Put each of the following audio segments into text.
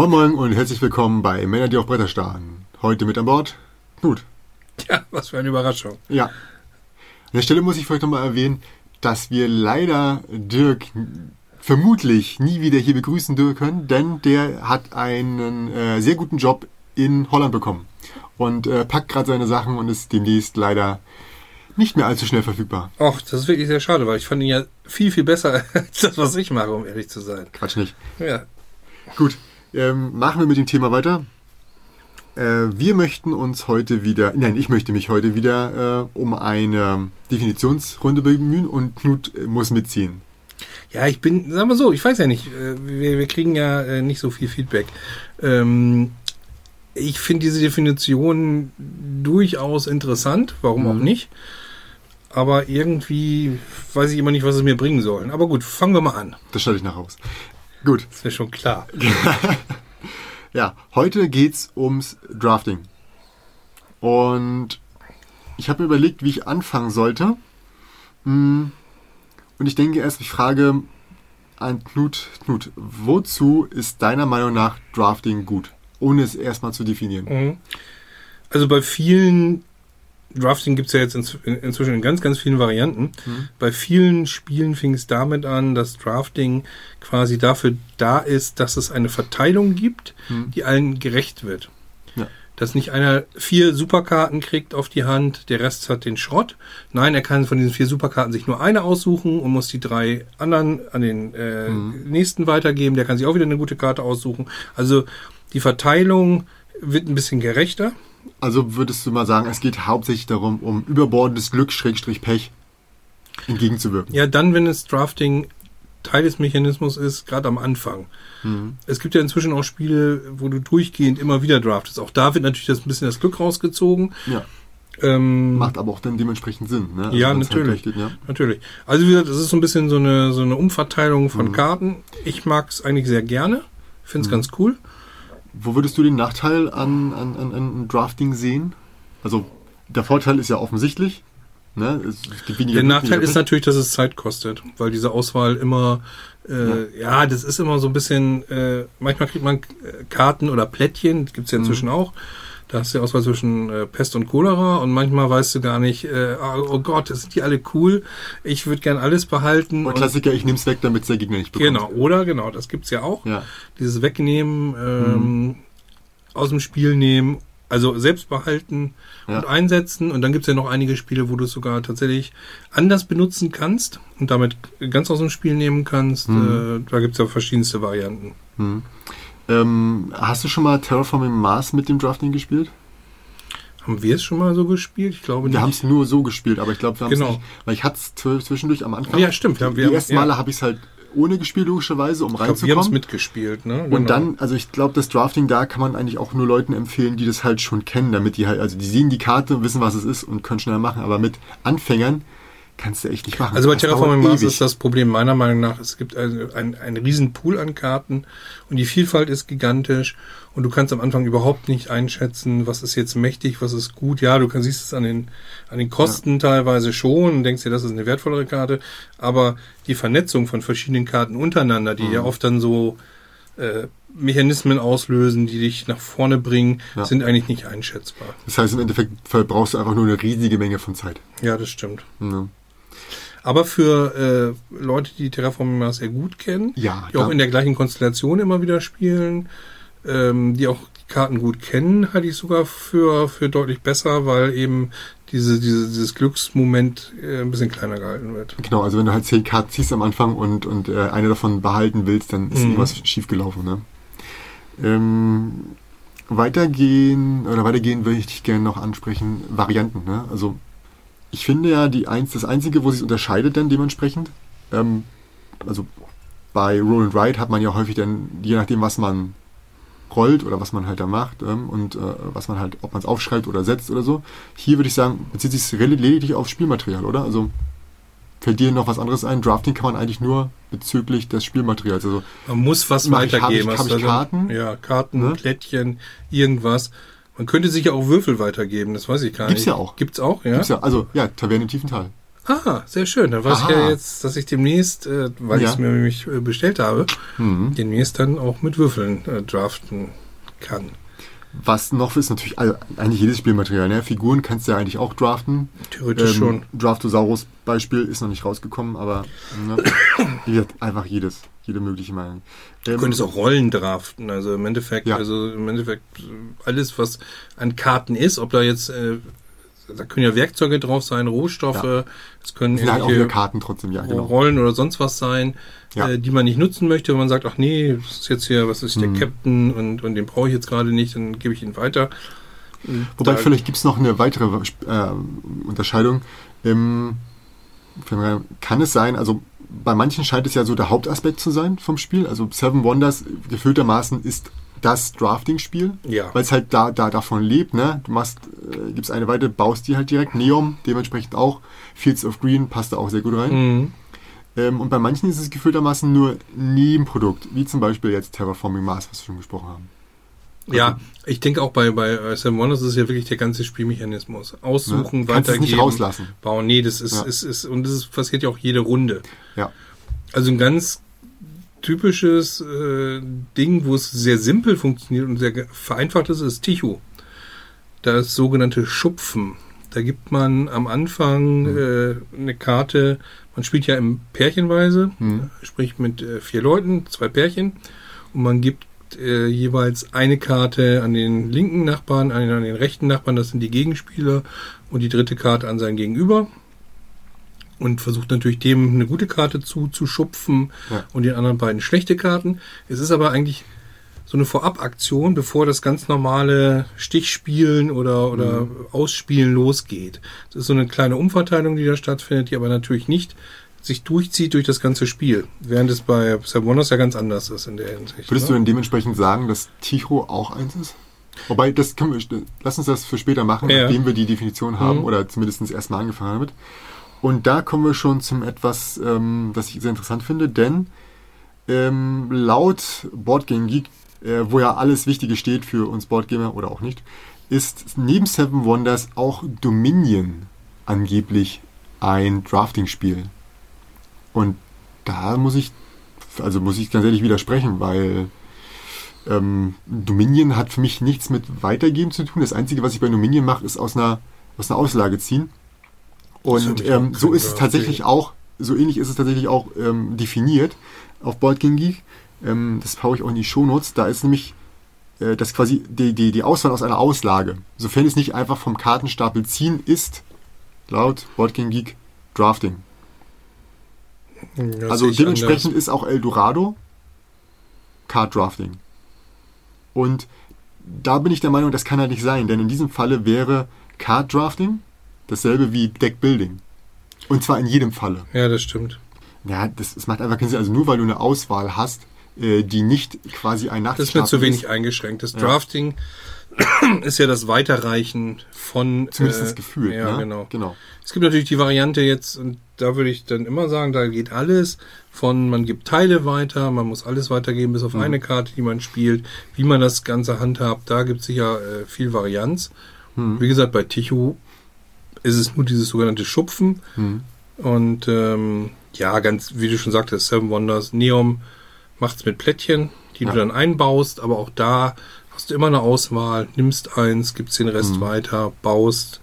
Moin Moin und herzlich willkommen bei Männer, die auf Bretter starren. Heute mit an Bord Knut. Ja, was für eine Überraschung. Ja. An der Stelle muss ich vielleicht nochmal erwähnen, dass wir leider Dirk vermutlich nie wieder hier begrüßen können, denn der hat einen äh, sehr guten Job in Holland bekommen und äh, packt gerade seine Sachen und ist demnächst leider nicht mehr allzu schnell verfügbar. Och, das ist wirklich sehr schade, weil ich fand ihn ja viel, viel besser als das, was ich mache, um ehrlich zu sein. Quatsch nicht. Ja. Gut, ähm, machen wir mit dem Thema weiter. Äh, wir möchten uns heute wieder, nein, ich möchte mich heute wieder äh, um eine Definitionsrunde bemühen und Knut äh, muss mitziehen. Ja, ich bin, sagen wir so, ich weiß ja nicht, äh, wir, wir kriegen ja äh, nicht so viel Feedback. Ähm, ich finde diese Definition durchaus interessant, warum auch Mhm. nicht. Aber irgendwie weiß ich immer nicht, was es mir bringen soll. Aber gut, fangen wir mal an. Das stelle ich nachher aus. Gut, Das wäre schon klar. ja, heute geht's ums Drafting. Und ich habe mir überlegt, wie ich anfangen sollte. Mm, Und ich denke erst, ich frage an Knut, Knut, wozu ist deiner Meinung nach Drafting gut? Ohne es erstmal zu definieren. Mhm. Also bei vielen Drafting gibt's ja jetzt in, inzwischen in ganz, ganz vielen Varianten. Mhm. Bei vielen Spielen fing es damit an, dass Drafting quasi dafür da ist, dass es eine Verteilung gibt, Mhm. die allen gerecht wird. Ja. Dass nicht einer vier Superkarten kriegt auf die Hand, der Rest hat den Schrott. Nein, er kann von diesen vier Superkarten sich nur eine aussuchen und muss die drei anderen an den äh, Mhm. nächsten weitergeben. Der kann sich auch wieder eine gute Karte aussuchen. Also die Verteilung wird ein bisschen gerechter. Also würdest du mal sagen, es geht hauptsächlich darum, um überbordendes Glück, Schrägstrich Pech entgegenzuwirken. Ja, dann, wenn es Drafting Teil des Mechanismus ist, gerade am Anfang. Mhm. Es gibt ja inzwischen auch Spiele, wo du durchgehend immer wieder draftest. Auch da wird natürlich das ein bisschen das Glück rausgezogen. Ja, Ähm, macht aber auch dann dementsprechend Sinn. Ne? Also Ja, halt natürlich. geht, ja. Natürlich. Also wie gesagt, es ist so ein bisschen so eine, so eine Umverteilung von Mhm. Karten. Ich mag es eigentlich sehr gerne. Finde es Mhm. ganz cool. Wo würdest du den Nachteil an, an, an, an Drafting sehen? Also der Vorteil ist ja offensichtlich. Ne? Es gibt Der Nachteil ist natürlich, dass es Zeit kostet, weil diese Auswahl immer, äh, ja. das ist immer so ein bisschen, äh, manchmal kriegt man Karten oder Plättchen, das gibt's ja inzwischen Mhm. auch. Da hast du die Auswahl zwischen äh, Pest und Cholera und manchmal weißt du gar nicht, äh, oh, oh Gott, sind die alle cool, ich würde gern alles behalten. Und Klassiker, ich nehme es weg, damit der Gegner nicht bekommt. genau, oder genau, das gibt's ja auch. Ja. Dieses Wegnehmen, ähm, Mhm. aus dem Spiel nehmen, also selbst behalten Ja. und einsetzen. Und dann gibt's ja noch einige Spiele, wo du es sogar tatsächlich anders benutzen kannst und damit ganz aus dem Spiel nehmen kannst. Mhm. Äh, da gibt's ja verschiedenste Varianten. Hm. Ähm, hast du schon mal Terraforming Mars mit dem Drafting gespielt? Haben wir es schon mal so gespielt? Ich glaube Wir haben nicht. es nur so gespielt, aber ich glaube, wir haben es Genau. nicht. Weil ich hatte es zwischendurch am Anfang. Ja, stimmt. Ja, wir die haben- ersten ja. Male habe ich es halt ohne gespielt, logischerweise, um Ich glaube, wir haben es reinzukommen. mitgespielt. Ne? Genau. Und dann, also ich glaube, das Drafting da kann man eigentlich auch nur Leuten empfehlen, die das halt schon kennen, damit die halt, also die sehen die Karte und wissen, was es ist und können schneller machen. Aber mit Anfängern kannst du echt nicht machen. Also bei Terraforming Mars ist das Problem meiner Meinung nach, es gibt also ein, einen riesen Pool an Karten und die Vielfalt ist gigantisch und du kannst am Anfang überhaupt nicht einschätzen, was ist jetzt mächtig, was ist gut. Ja, du kannst, siehst es an den, an den Kosten teilweise schon und denkst dir, das ist eine wertvollere Karte, aber die Vernetzung von verschiedenen Karten untereinander, die Mhm. ja oft dann so äh, Mechanismen auslösen, die dich nach vorne bringen, Ja. sind eigentlich nicht einschätzbar. Das heißt, im Endeffekt verbrauchst du einfach nur eine riesige Menge von Zeit. Ja, das stimmt. Ja, Aber für äh, Leute, die Terraforming Mars sehr gut kennen, ja die auch in der gleichen Konstellation immer wieder spielen, ähm, die auch die Karten gut kennen, halte ich sogar für, für deutlich besser, weil eben diese, diese, dieses Glücksmoment äh, ein bisschen kleiner gehalten wird. Genau, also wenn du halt zehn Karten ziehst am Anfang und, und äh, eine davon behalten willst, dann ist Mhm. irgendwas schiefgelaufen. Ne? Ähm, weitergehen, oder weitergehen würde ich dich gerne noch ansprechen, Varianten. Ne? Also ich finde ja, die eins, das Einzige, wo sich unterscheidet dann dementsprechend, ähm, also bei Roll and Ride hat man ja häufig dann, je nachdem, was man rollt oder was man halt da macht ähm, und äh, was man halt, ob man es aufschreibt oder setzt oder so. Hier würde ich sagen, bezieht sich lediglich auf Spielmaterial, oder? Also fällt dir noch was anderes ein? Drafting kann man eigentlich nur bezüglich des Spielmaterials. Also Man muss was ich- hab weitergeben. ich- hast hab ich dann- Karten? Ja, Karten, Ne? Plättchen, irgendwas. Man könnte sich ja auch Würfel weitergeben, das weiß ich gar Gibt's nicht. ja auch. Gibt's auch, ja? gibt's ja, also ja, Taverne Tiefental. Ah, sehr schön. Dann weiß ich Aha. ja jetzt, dass ich demnächst, äh, weil Ja. ich es mir nämlich äh, bestellt habe, Mhm. demnächst dann auch mit Würfeln äh, draften kann. Was noch ist natürlich also eigentlich jedes Spielmaterial. Ne? Figuren kannst du ja eigentlich auch draften. Theoretisch schon. Draftosaurus Beispiel ist noch nicht rausgekommen, aber ne? wie gesagt, einfach jedes, jede mögliche Meinung. Du Ähm, könntest auch Rollen draften, also im Endeffekt, Ja. also im Endeffekt äh, alles, was an Karten ist, ob da jetzt, äh, da können ja Werkzeuge drauf sein, Rohstoffe, Ja. es können halt auch Karten trotzdem, ja, genau. Rollen oder sonst was sein, Ja. äh, die man nicht nutzen möchte, wenn man sagt, ach nee, das ist jetzt hier, was ist der Mhm. Captain und, und den brauche ich jetzt gerade nicht, dann gebe ich ihn weiter. Und Wobei vielleicht gibt es noch eine weitere äh, Unterscheidung. Ähm, kann es sein, also bei manchen scheint es ja so der Hauptaspekt zu sein vom Spiel. Also Seven Wonders gefühltermaßen ist das Drafting-Spiel, Ja. weil es halt da, da davon lebt. Ne? Du machst, äh, gibst eine Weite, baust die halt direkt. Neom dementsprechend auch. Fields of Green passt da auch sehr gut rein. Mhm. Ähm, und bei manchen ist es gefühltermaßen nur Nebenprodukt, wie zum Beispiel jetzt Terraforming Mars, was wir schon gesprochen haben. Ja, ich denke auch bei, bei Seven Wonders ist es ja wirklich der ganze Spielmechanismus. Aussuchen, Ne? Weitergeben, nicht rauslassen. bauen. Nee, das ist, Ja. ist, ist, und das ist, passiert ja auch jede Runde. Ja. Also ein ganz typisches äh, Ding, wo es sehr simpel funktioniert und sehr vereinfacht ist, ist Ticho. Das sogenannte Schupfen. Da gibt man am Anfang Mhm. äh, eine Karte, man spielt ja im Pärchenweise, Mhm. sprich mit äh, vier Leuten, zwei Pärchen, und man gibt äh, jeweils eine Karte an den linken Nachbarn, eine an den rechten Nachbarn, das sind die Gegenspieler, und die dritte Karte an sein Gegenüber. Und versucht natürlich dem eine gute Karte zu, zu schupfen Ja. und den anderen beiden schlechte Karten. Es ist aber eigentlich so eine Vorabaktion, bevor das ganz normale Stichspielen oder, oder Ausspielen losgeht. Es ist so eine kleine Umverteilung, die da stattfindet, die aber natürlich nicht sich durchzieht durch das ganze Spiel. Während es bei Wonders ja ganz anders ist in der Hinsicht. Würdest du ne? denn dementsprechend sagen, dass Ticho auch eins ist? Wobei, das können wir, lass uns das für später machen, Ja. nachdem wir die Definition haben Mhm. oder zumindest erstmal angefangen damit. Und da kommen wir schon zum etwas, ähm, das ich sehr interessant finde, denn ähm, laut Boardgame Geek, äh, wo ja alles Wichtige steht für uns Boardgamer oder auch nicht, ist neben Seven Wonders auch Dominion angeblich ein Drafting-Spiel. Und da muss ich, also muss ich ganz ehrlich widersprechen, weil ähm, Dominion hat für mich nichts mit Weitergeben zu tun. Das Einzige, was ich bei Dominion mache, ist aus einer, aus einer Auslage ziehen. Und ähm, so ist es tatsächlich auch, so ähnlich ist es tatsächlich auch ähm, definiert auf Board Game Geek. Ähm, das haue ich auch in die Shownotes. Da ist nämlich äh, das quasi die, die, die Auswahl aus einer Auslage. Sofern es nicht einfach vom Kartenstapel ziehen ist, laut Board Game Geek Drafting. Das Also dementsprechend anders. ist auch Eldorado Card Drafting. Und da bin ich der Meinung, das kann halt nicht sein, denn in diesem Falle wäre Card Drafting dasselbe wie Deck Building. Und zwar in jedem Falle. Ja, das stimmt. Ja, das, das macht einfach keinen Sinn. Also nur weil du eine Auswahl hast, äh, die nicht quasi ein Das ist mir zu wenig eingeschränkt. Das Ja. Drafting ist ja das Weiterreichen von. Zumindest äh, das Gefühl. Ja, ne? genau. genau. Es gibt natürlich die Variante jetzt, und da würde ich dann immer sagen, da geht alles von, man gibt Teile weiter, man muss alles weitergeben, bis auf Mhm. eine Karte, die man spielt, wie man das Ganze handhabt, da gibt es sicher äh, viel Varianz. Hm. Wie gesagt, bei Ticho ist es nur dieses sogenannte Schupfen Hm. und ähm, ja, ganz, wie du schon sagtest, Seven Wonders, Neom macht's mit Plättchen, die Ja. du dann einbaust, aber auch da hast du immer eine Auswahl, nimmst eins, gibst den Rest Mhm. weiter, baust,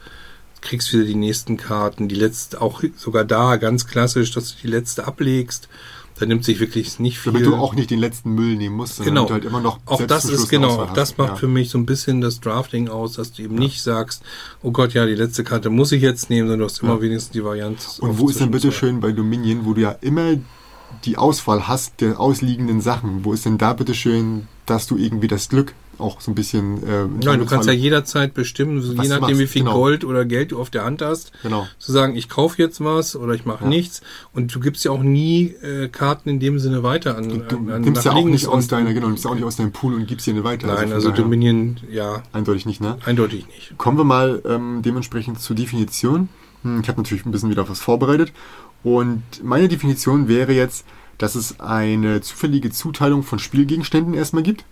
kriegst wieder die nächsten Karten, die letzte, auch sogar da ganz klassisch, dass du die letzte ablegst. Da nimmt sich wirklich nicht viel. Damit du auch nicht den letzten Müll nehmen musst, Genau. damit du halt immer noch Auch das ist genau, auch das macht Ja. für mich so ein bisschen das Drafting aus, dass du eben nicht sagst, oh Gott, ja, die letzte Karte muss ich jetzt nehmen, sondern du hast immer Ja. wenigstens die Varianz. Und wo ist denn bitte schön bei Dominion, wo du ja immer die Auswahl hast der ausliegenden Sachen, wo ist denn da bitte schön, dass du irgendwie das Glück auch so ein bisschen... Äh, Ja, du kannst ja jederzeit bestimmen, so je nachdem, wie viel genau. Gold oder Geld du auf der Hand hast, Genau. zu sagen, ich kaufe jetzt was oder ich mache Ja. nichts. Und du gibst ja auch nie äh, Karten in dem Sinne weiter an. Du, du an, an nimmst ja auch nicht aus deiner, genau, du nimmst auch nicht aus deinem Pool und gibst dir eine weiter. Nein, also daher Dominion, ja, Eindeutig nicht, ne? eindeutig nicht. Kommen wir mal ähm, dementsprechend zur Definition. Hm, Ich habe natürlich ein bisschen wieder was vorbereitet. Und meine Definition wäre jetzt, dass es eine zufällige Zuteilung von Spielgegenständen erstmal gibt.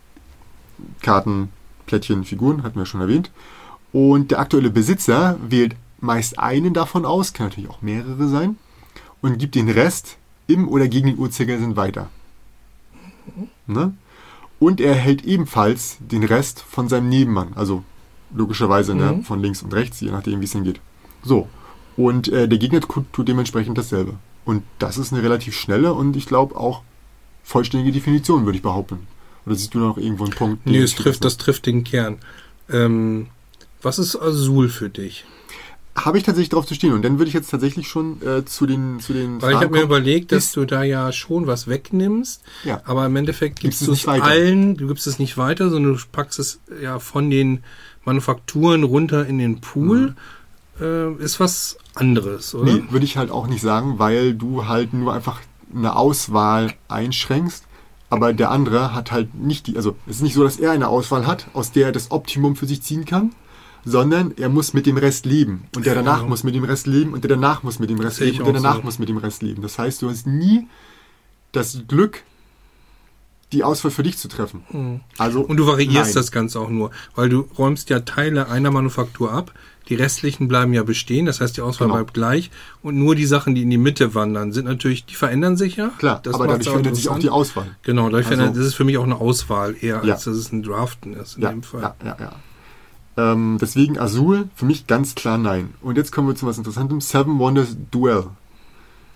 Karten, Plättchen, Figuren, hatten wir schon erwähnt. Und der aktuelle Besitzer wählt meist einen davon aus, kann natürlich auch mehrere sein, und gibt den Rest im oder gegen den Uhrzeigersinn weiter. Ne? Und er hält ebenfalls den Rest von seinem Nebenmann, also logischerweise ne, Mhm. von links und rechts, je nachdem, wie es hingeht. So. Und äh, der Gegner tut dementsprechend dasselbe. Und das ist eine relativ schnelle und ich glaube auch vollständige Definition, würde ich behaupten. Oder siehst du noch irgendwo einen Punkt? Nee, es trifft, das trifft den Kern. Ähm, was ist Azul für dich? habe? Ich tatsächlich drauf zu stehen. Und dann würde ich jetzt tatsächlich schon äh, zu den zu den Weil ich habe mir überlegt, dass du da ja schon was wegnimmst, Ja. aber im Endeffekt Gibst gibst es du nicht es allen, du gibst es nicht weiter, sondern du packst es ja von den Manufakturen runter in den Pool. Äh, ist was anderes, oder? Nee, würde ich halt auch nicht sagen, weil du halt nur einfach eine Auswahl einschränkst, aber der andere hat halt nicht die, also es ist nicht so, dass er eine Auswahl hat, aus der er das Optimum für sich ziehen kann, sondern er muss mit dem Rest leben und der Ja. danach muss mit dem Rest leben und der danach muss mit dem Rest leben und der danach so. muss mit dem Rest leben. Das heißt, du hast nie das Glück, die Auswahl für dich zu treffen. Hm. Also Und du variierst nein. das Ganze auch nur, weil du räumst ja Teile einer Manufaktur ab, die restlichen bleiben ja bestehen, das heißt die Auswahl Genau. bleibt gleich und nur die Sachen, die in die Mitte wandern, sind natürlich, die verändern sich ja. Klar, das aber dadurch verändert sich auch die. Auswahl. Genau, dadurch Also- verändert, das ist für mich auch eine Auswahl eher, Ja. als dass es ein Draften ist in Ja, dem Fall. ja, ja, ja. Ähm, deswegen Azul, für mich ganz klar nein. Und jetzt kommen wir zu was Interessantem. Seven Wonders Duel.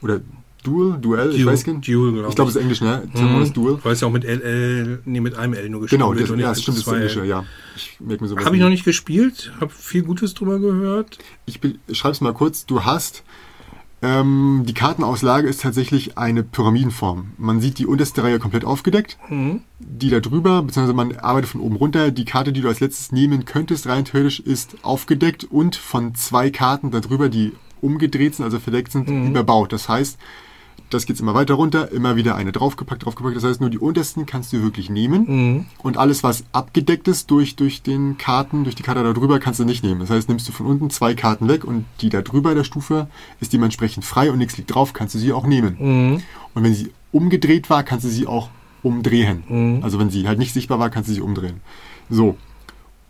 Oder Duel, Duell, ich weiß nicht. Duel, glaub Ich glaube, es ist Englisch, ne? Wonders Duel. Weil es ja auch mit LL, nee, mit einem L nur geschrieben Genau, wird das, und ja, das stimmt, das ist Englische, ja. Ich merke mir sowas Habe ich noch nicht gespielt, habe viel Gutes drüber gehört. Ich be- schreib's mal kurz. Du hast ähm, die Kartenauslage ist tatsächlich eine Pyramidenform. Man sieht die unterste Reihe komplett aufgedeckt. Mhm. Die da drüber, beziehungsweise man arbeitet von oben runter. Die Karte, die du als letztes nehmen könntest, rein theoretisch, ist aufgedeckt und von zwei Karten da drüber, die umgedreht sind, also verdeckt sind, überbaut. Das heißt, das geht immer weiter runter, immer wieder eine draufgepackt, draufgepackt. Das heißt, nur die untersten kannst du wirklich nehmen. Mhm. Und alles, was abgedeckt ist durch, durch den Karten, durch die Karte da drüber, kannst du nicht nehmen. Das heißt, nimmst du von unten zwei Karten weg und die da drüber der Stufe ist dementsprechend frei und nichts liegt drauf, kannst du sie auch nehmen. Mhm. Und wenn sie umgedreht war, kannst du sie auch umdrehen. Mhm. Also wenn sie halt nicht sichtbar war, kannst du sie umdrehen. So.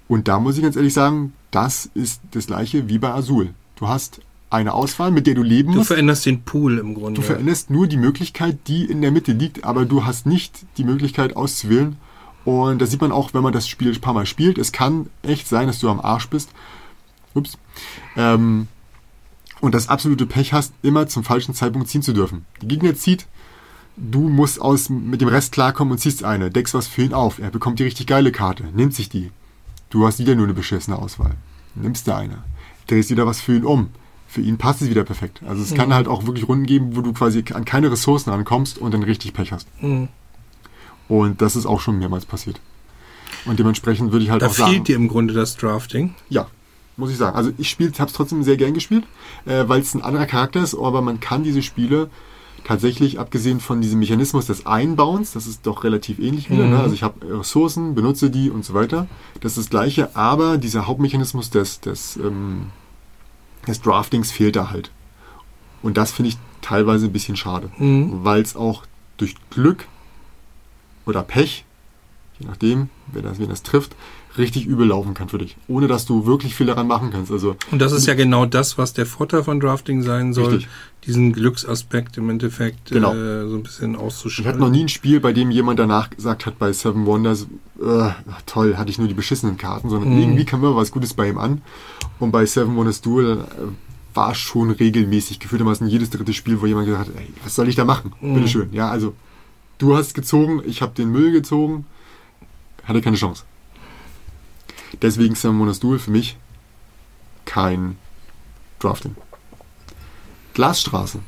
Und da muss ich ganz ehrlich sagen, das ist das gleiche wie bei Azul. Du hast eine Auswahl, mit der du leben Du musst. veränderst den Pool im Grunde. Du veränderst nur die Möglichkeit, die in der Mitte liegt, aber du hast nicht die Möglichkeit auszuwählen. Und das sieht man auch, wenn man das Spiel ein paar Mal spielt. Es kann echt sein, dass du am Arsch bist. Ups. Ähm, und das absolute Pech hast, immer zum falschen Zeitpunkt ziehen zu dürfen. Die Gegner zieht, du musst aus, mit dem Rest klarkommen und ziehst eine, deckst was für ihn auf. Er bekommt die richtig geile Karte, nimmt sich die. Du hast wieder nur eine beschissene Auswahl. Nimmst du eine, drehst wieder was für ihn um. Für ihn passt es wieder perfekt. Also es kann halt auch wirklich Runden geben, wo du quasi an keine Ressourcen rankommst und dann richtig Pech hast. Mhm. Und das ist auch schon mehrmals passiert. Und dementsprechend würde ich halt Da auch sagen, fehlt dir im Grunde das Drafting. ja, muss ich sagen. Also ich spiele, habe es trotzdem sehr gern gespielt, äh, weil es ein anderer Charakter ist, aber man kann diese Spiele tatsächlich, abgesehen von diesem Mechanismus des Einbauens, das ist doch relativ ähnlich wieder. Mhm. Ne? Also ich habe Ressourcen, benutze die und so weiter. Das ist das gleiche, aber dieser Hauptmechanismus des, des, ähm, des Draftings fehlt da halt. Und das finde ich teilweise ein bisschen schade, Mhm. weil es auch durch Glück oder Pech, je nachdem, wer das, wen das trifft, richtig übel laufen kann für dich, ohne dass du wirklich viel daran machen kannst. Also Und das ist ja genau das, was der Vorteil von Drafting sein soll, Richtig. diesen Glücksaspekt im Endeffekt Genau. äh, so ein bisschen ich auszuschalten. hatte noch nie ein Spiel, bei dem jemand danach gesagt hat, bei Seven Wonders, äh, toll, hatte ich nur die beschissenen Karten, sondern Mhm. irgendwie kam immer was Gutes bei ihm an. Und bei Seven Wonders Duel äh, war schon regelmäßig, gefühltermaßen jedes dritte Spiel, wo jemand gesagt hat, ey, was soll ich da machen? Mhm. Bitteschön. Ja, also du hast gezogen, ich habe den Müll gezogen, hatte keine Chance. Deswegen Seven Wonders Duel für mich kein Drafting. Glasstraße.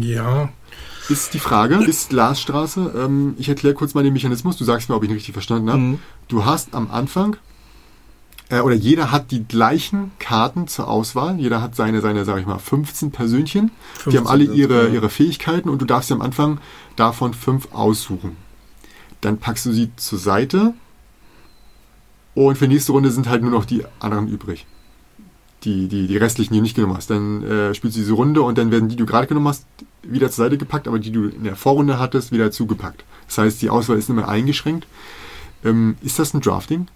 Ja, Ist die Frage, ist Glasstraße, ähm, ich erkläre kurz mal den Mechanismus, du sagst mir, ob ich ihn richtig verstanden habe. Mhm. Du hast am Anfang, äh, oder jeder hat die gleichen Karten zur Auswahl, jeder hat seine, seine, sag ich mal, 15 Persönchen, die 15 haben alle ihre, ja. ihre Fähigkeiten und du darfst dir am Anfang davon fünf aussuchen. Dann packst du sie zur Seite und für die nächste Runde sind halt nur noch die anderen übrig. Die, die, die restlichen, die du nicht genommen hast. Dann äh, spielst du diese Runde und dann werden die, die du gerade genommen hast, wieder zur Seite gepackt, aber die du in der Vorrunde hattest, wieder zugepackt. Das heißt, die Auswahl ist immer eingeschränkt. Ähm, ist das ein Drafting?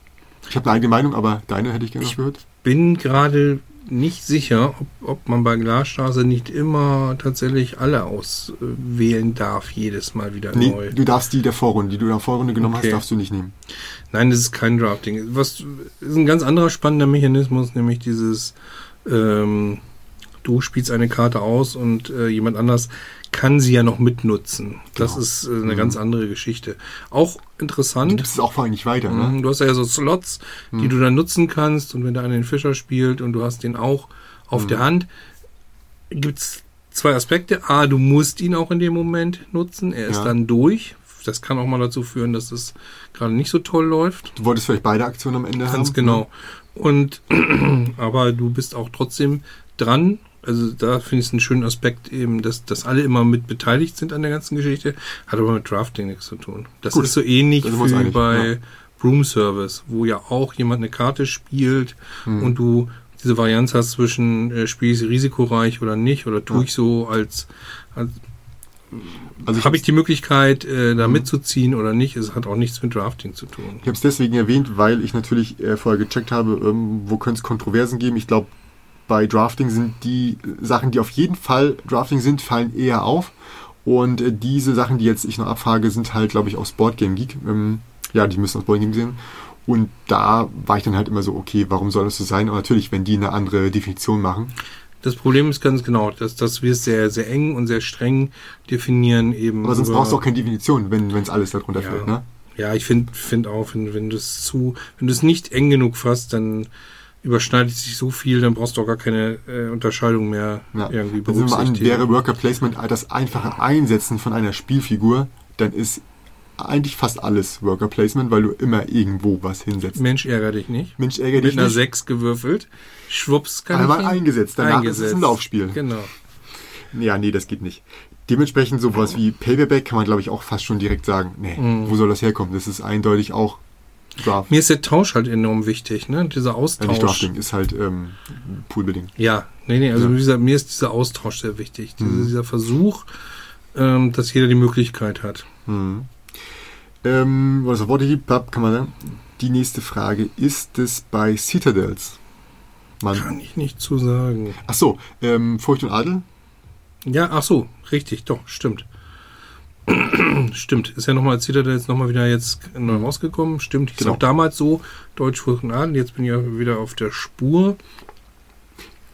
Ich habe eine eigene Meinung, aber deine hätte ich gerne noch gehört. bin gerade nicht sicher, ob, ob man bei Glasstraße nicht immer tatsächlich alle auswählen darf, jedes Mal wieder Nee, neu. du darfst die der Vorrunde, die du in der Vorrunde genommen Okay. hast, darfst du nicht nehmen. Nein, das ist kein Drafting. Was ist ein ganz anderer spannender Mechanismus, nämlich dieses ähm, du spielst eine Karte aus und äh, jemand anders kann sie ja noch mitnutzen. Das Genau. ist äh, eine Mhm. ganz andere Geschichte. Auch Du interessant. gibst es auch vor allem nicht weiter, ne? Mhm, Du hast ja so Slots, die Mhm. du dann nutzen kannst und wenn da einer den Fischer spielt und du hast den auch auf Mhm. der Hand, gibt's zwei Aspekte. A, du musst ihn auch in dem Moment nutzen. Er ist Ja. dann durch. Das kann auch mal dazu führen, dass es gerade nicht so toll läuft. Du wolltest vielleicht beide Aktionen am Ende haben. Ganz genau. Und aber du bist auch trotzdem dran. Also da finde ich es einen schönen Aspekt eben, dass, dass alle immer mit beteiligt sind an der ganzen Geschichte. Hat aber mit Drafting nichts zu tun. Das Gut, ist so ähnlich uns wie bei ja. Broom Service, wo ja auch jemand eine Karte spielt Mhm. und du diese Varianz hast zwischen äh, spiele ich sie risikoreich oder nicht oder tue Ja. ich so als, als Also habe ich die Möglichkeit äh, da Mhm. mitzuziehen oder nicht. Es hat auch nichts mit Drafting zu tun. Ich habe es deswegen erwähnt, weil ich natürlich äh, vorher gecheckt habe, ähm, wo könnte es Kontroversen geben. Ich glaube, bei Drafting sind die Sachen, die auf jeden Fall Drafting sind, fallen eher auf. Und äh, diese Sachen, die jetzt ich noch abfrage, sind halt, glaube ich, aus Boardgame Geek. Ähm, ja, die müssen aus Boardgame Geek sehen. Und da war ich dann halt immer so, okay, warum soll das so sein? Und natürlich, wenn die eine andere Definition machen. Das Problem ist ganz genau, dass, dass wir es sehr, sehr eng und sehr streng definieren eben. Aber sonst brauchst du auch keine Definition, wenn es alles darunter Ja. fällt. Ne? Ja, ich finde find auch, wenn, wenn du es zu, wenn du es nicht eng genug fasst, dann überschneidet sich so viel, dann brauchst du auch gar keine äh, Unterscheidung mehr Ja. irgendwie berücksichtigen. wäre Worker Placement das einfache Einsetzen von einer Spielfigur, dann ist eigentlich fast alles Worker Placement, weil du immer irgendwo was hinsetzt. Mensch, ärger dich nicht. Mensch, ärgere Mit dich einer nicht. 6 gewürfelt. Schwupps kann Einmal ich eingesetzt, danach ist es ein Laufspiel. Genau. Ja, nee, das geht nicht. Dementsprechend sowas wie Paperback kann man, glaube ich, auch fast schon direkt sagen, nee, Mhm. wo soll das herkommen? Das ist eindeutig auch Draft. Mir ist der Tausch halt enorm wichtig, ne? Dieser Austausch. nicht Drafting, ist halt ähm, Poolbuilding. Ja, nee, nee, also Ja. Dieser, mir ist dieser Austausch sehr wichtig. Diese, Mhm. Dieser Versuch, ähm, dass jeder die Möglichkeit hat. Mhm. Ähm, was gibt, kann man sagen. Die nächste Frage, ist es bei Citadels? Man, Kann ich nicht zu sagen. ach so, ähm, Furcht und Adel? Ja, ach so, richtig, doch, stimmt. stimmt, ist ja nochmal, Citadel jetzt nochmal wieder jetzt neu rausgekommen. Stimmt, hieß Genau. auch damals so, Deutsch Adel, jetzt bin ich ja wieder auf der Spur.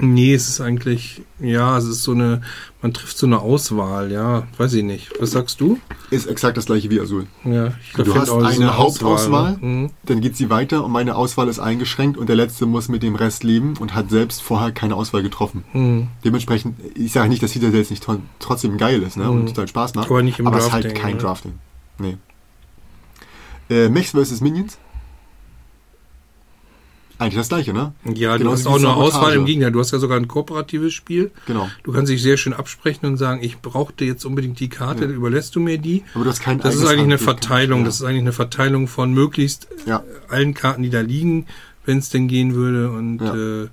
Nee, es ist eigentlich, ja, es ist so eine, man trifft so eine Auswahl, ja, weiß ich nicht. Was sagst du? Ist exakt das gleiche wie Azul. Ja, ich Du find hast ist eine Hauptauswahl. Mhm. Dann geht sie weiter und meine Auswahl ist eingeschränkt und der Letzte muss mit dem Rest leben und hat selbst vorher keine Auswahl getroffen. Mhm. Dementsprechend, ich sage nicht, dass Citadels nicht tro- trotzdem geil ist ne, und Mhm. total Spaß macht, Aber nicht im aber es ist halt kein ne? Drafting. Nee. Äh, Mechs vs. Minions? Eigentlich das gleiche, ne? Ja, du Genauso hast auch eine Sabotage. Auswahl im Gegenteil. Du hast ja sogar ein kooperatives Spiel. Genau. Du kannst dich sehr schön absprechen und sagen, ich brauchte jetzt unbedingt die Karte, Ja. überlässt du mir die? Aber du hast kein Das ist eigentlich eine. Verteilung. Ja. Das ist eigentlich eine Verteilung von möglichst Ja. allen Karten, die da liegen, wenn es denn gehen würde und äh,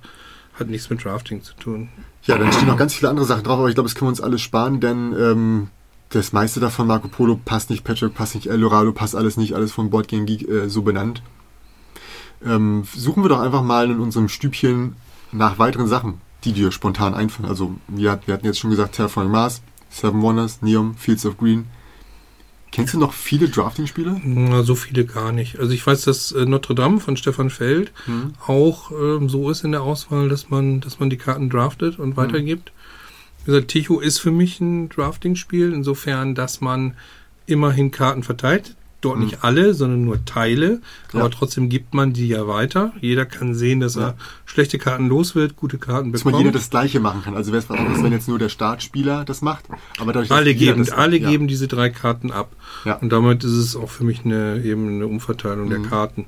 hat nichts mit Drafting zu tun. Ja, dann stehen noch ganz viele andere Sachen drauf, aber ich glaube, das können wir uns alles sparen, denn ähm, das meiste davon, Marco Polo passt nicht, Patchwork passt nicht, Eldorado passt alles nicht, alles von Boardgame Geek äh, so benannt. Ähm, suchen wir doch einfach mal in unserem Stübchen nach weiteren Sachen, die dir spontan einfallen. Also, wir, wir hatten jetzt schon gesagt, Terraforming Mars, Seven Wonders, Neom, Fields of Green. Kennst du noch viele Drafting-Spiele? Na, so viele gar nicht. Also ich weiß, dass äh, Notre Dame von Stefan Feld Hm. auch ähm, so ist in der Auswahl, dass man, dass man die Karten draftet und weitergibt. Wie gesagt, Ticho ist für mich ein Drafting-Spiel, insofern, dass man immerhin Karten verteilt. Dort Hm. nicht alle, sondern nur Teile. Ja. Aber trotzdem gibt man die ja weiter. Jeder kann sehen, dass Ja. er schlechte Karten los wird, gute Karten Dass bekommt. man jeder das Gleiche machen kann. Also wäre es was anderes, wenn jetzt nur der Startspieler das macht. Aber dadurch, dass alle geben, das- alle ja. geben diese drei Karten ab. Ja. Und damit ist es auch für mich eine, eben eine Umverteilung der Mhm. Karten.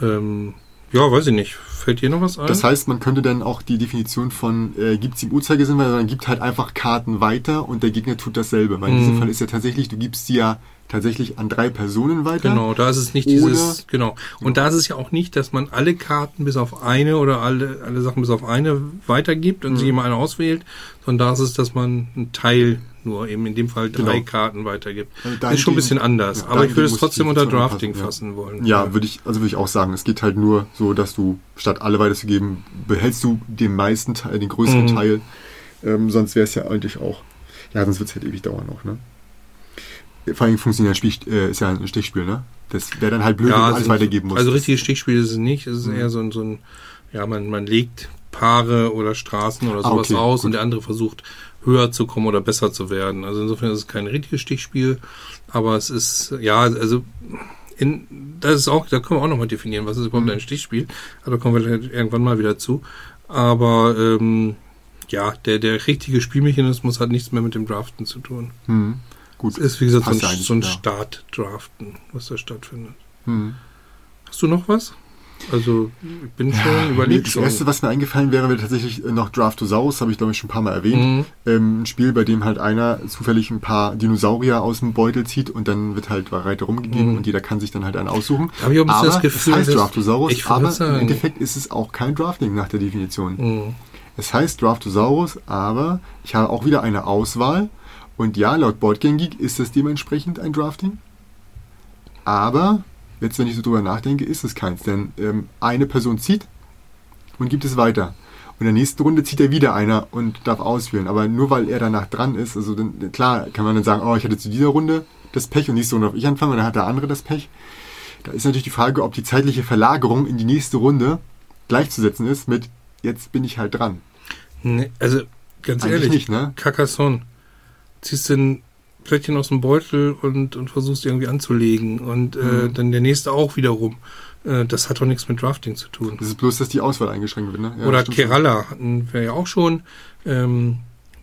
Ähm, ja, weiß ich nicht. Fällt dir noch was ein? Das heißt, man könnte dann auch die Definition von äh, gibt es im Uhrzeigersinn, weil man gibt halt einfach Karten weiter und der Gegner tut dasselbe. Weil in diesem Mhm. Fall ist ja tatsächlich, du gibst sie ja tatsächlich an drei Personen weiter. Genau, da ist es nicht Oder- dieses, genau. Und da ist es ja auch nicht, dass man alle Karten bis auf eine oder alle, alle Sachen bis auf eine weitergibt und Mhm. sich immer eine auswählt, sondern da ist es, dass man einen Teil nur eben in dem Fall drei Genau. Karten weitergibt. Also Das ist schon ein bisschen anders, ja, aber ich würde es trotzdem unter Drafting ja. fassen wollen. Ja, würde ich, also würde ich auch sagen, es geht halt nur so, dass du statt alle weiterzugeben, behältst du den meisten Teil, den größeren Mhm. Teil. Ähm, sonst wäre es ja eigentlich auch, ja, sonst wird es halt ewig dauern auch, ne? Vor allem funktioniert ein Spiel, äh, ist ja ein Stichspiel, ne? Das wäre dann halt blöd, wenn du alles also, weitergeben musst. Also richtige Stichspiele ist es nicht, es ist Mhm. eher so ein, so ein, ja, man, man legt Paare oder Straßen oder Ah, sowas okay, aus gut. und der andere versucht höher zu kommen oder besser zu werden. Also insofern ist es kein richtiges Stichspiel, aber es ist, ja, also in, das ist auch, da können wir auch nochmal definieren, was ist überhaupt Mhm. ein Stichspiel, aber da kommen wir vielleicht irgendwann mal wieder zu. Aber ähm, ja, der, der richtige Spielmechanismus hat nichts mehr mit dem Draften zu tun. Hm. Gut. Es ist, wie gesagt, so ein, so ein ja. Start-Draften, was da stattfindet. Hm. Hast du noch was? Also, ich bin schon Ja, überlegt. das erste, was mir eingefallen wäre, wäre tatsächlich äh, noch Draftosaurus, habe ich glaube ich schon ein paar Mal erwähnt. Mhm. Ähm, ein Spiel, bei dem halt einer zufällig ein paar Dinosaurier aus dem Beutel zieht und dann wird halt weiter rumgegeben Mhm. und jeder kann sich dann halt einen aussuchen. Da habe ich auch ein bisschen aber das Gefühl, es heißt Draftosaurus, ich aber sagen- im Endeffekt ist es auch kein Drafting nach der Definition. Mhm. Es heißt Draftosaurus, aber ich habe auch wieder eine Auswahl und ja, laut Boardgame Geek ist das dementsprechend ein Drafting. Aber jetzt, wenn ich so drüber nachdenke, ist es keins, denn ähm, eine Person zieht und gibt es weiter. Und in der nächsten Runde zieht er wieder einer und darf auswählen. Aber nur weil er danach dran ist, also dann, klar kann man dann sagen, oh, ich hatte zu dieser Runde das Pech und nächste Runde darf ich anfangen und dann hat der andere das Pech. Da ist natürlich die Frage, ob die zeitliche Verlagerung in die nächste Runde gleichzusetzen ist mit jetzt bin ich halt dran. Nee, also, ganz Eigentlich ehrlich, nicht, ne? Carcassonne. Ziehst ein Plättchen aus dem Beutel und, und versuchst irgendwie anzulegen und äh, Mhm. dann der nächste auch wiederum. Äh, das hat doch nichts mit Drafting zu tun. Das ist bloß, dass die Auswahl eingeschränkt wird. Ne? Ja, Oder. Kerala hatten wir ja auch schon, ähm,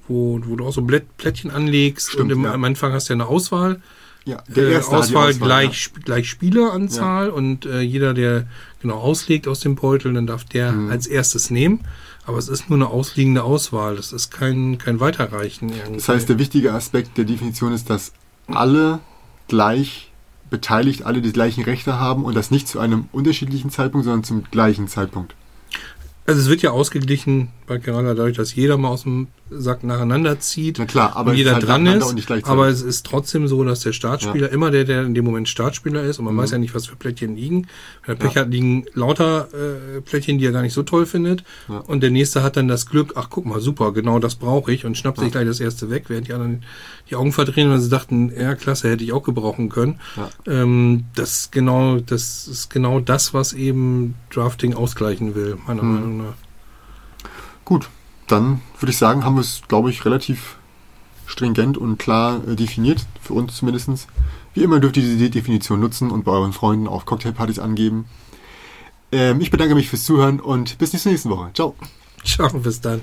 wo, wo du auch so Blätt, Plättchen anlegst Stimmt, und im, ja. am Anfang hast du ja eine Auswahl. Ja, äh, Erste hat die Auswahl, gleich, ja. Gleich Spieleranzahl und äh, jeder, der genau auslegt aus dem Beutel, dann darf der Mhm. als erstes nehmen. Aber es ist nur eine ausliegende Auswahl. Das ist kein, kein Weiterreichen. Irgendwie. Das heißt, der wichtige Aspekt der Definition ist, dass alle gleich beteiligt, alle die gleichen Rechte haben und das nicht zu einem unterschiedlichen Zeitpunkt, sondern zum gleichen Zeitpunkt. Also es wird ja ausgeglichen bei Kerala dadurch, dass jeder mal aus dem Sack nacheinander zieht. Na klar, aber und jeder halt dran ist, aber es ist trotzdem so, dass der Startspieler immer der, der in dem Moment Startspieler ist und man Mhm. weiß ja nicht, was für Plättchen liegen. Wenn er Pech Ja. hat, liegen lauter äh, Plättchen, die er gar nicht so toll findet Ja. und der nächste hat dann das Glück, ach guck mal, super, genau das brauche ich und schnappt Ja. sich gleich das erste weg, während die anderen die Augen verdrehen, weil sie dachten, ja klasse, hätte ich auch gebrauchen können. Ja. Ähm, das ist genau, das ist genau das, was eben Drafting ausgleichen will, meiner Mhm. Meinung nach. Gut, dann würde ich sagen, haben wir es, glaube ich, relativ stringent und klar äh, definiert, für uns zumindest. Wie immer dürft ihr diese Definition nutzen und bei euren Freunden auf Cocktailpartys angeben. Ähm, ich bedanke mich fürs Zuhören und bis nächste Woche. Ciao. Ciao, bis dann.